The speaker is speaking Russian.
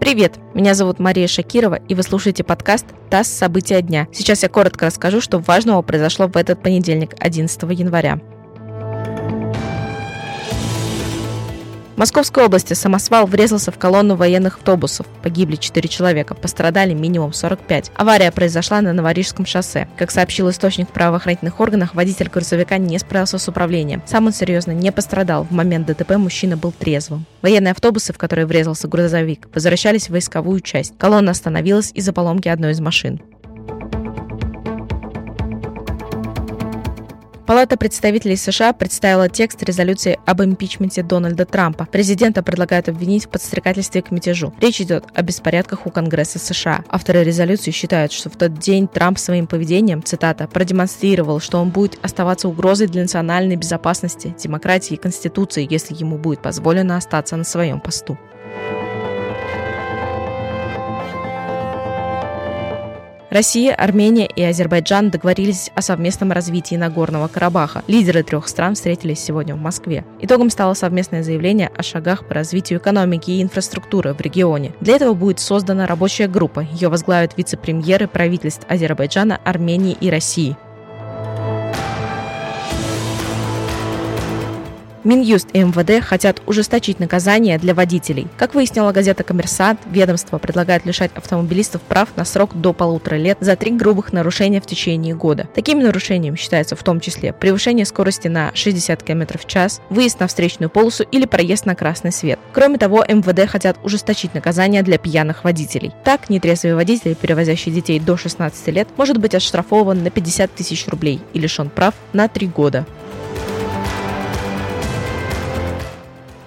Привет, меня зовут Мария Шакирова, и вы слушаете подкаст «ТАСС. События дня». Сейчас я коротко расскажу, что важного произошло в этот понедельник, 11 января. Московской области самосвал врезался в колонну военных автобусов. Погибли 4 человека, пострадали минимум 45. Авария произошла на Новорижском шоссе. Как сообщил источник в правоохранительных органах, водитель грузовика не справился с управлением. Сам он серьезно не пострадал. В момент ДТП мужчина был трезвым. Военные автобусы, в которые врезался грузовик, возвращались в войсковую часть. Колонна остановилась из-за поломки одной из машин. Палата представителей США представила текст резолюции об импичменте Дональда Трампа. Президента предлагают обвинить в подстрекательстве к мятежу. Речь идет о беспорядках у Конгресса США. Авторы резолюции считают, что в тот день Трамп своим поведением, цитата, продемонстрировал, что он будет оставаться угрозой для национальной безопасности, демократии и Конституции, если ему будет позволено остаться на своем посту. Россия, Армения и Азербайджан договорились о совместном развитии Нагорного Карабаха. Лидеры трех стран встретились сегодня в Москве. Итогом стало совместное заявление о шагах по развитию экономики и инфраструктуры в регионе. Для этого будет создана рабочая группа. Ее возглавят вице-премьеры правительств Азербайджана, Армении и России. Минюст и МВД хотят ужесточить наказание для водителей. Как выяснила газета «Коммерсант», ведомство предлагает лишать автомобилистов прав на срок до полутора лет за три грубых нарушения в течение года. Такими нарушениями считаются в том числе превышение скорости на 60 км в час, выезд на встречную полосу или проезд на красный свет. Кроме того, МВД хотят ужесточить наказание для пьяных водителей. Так, нетрезвый водитель, перевозящий детей до 16 лет, может быть оштрафован на 50 тысяч рублей и лишен прав на три года.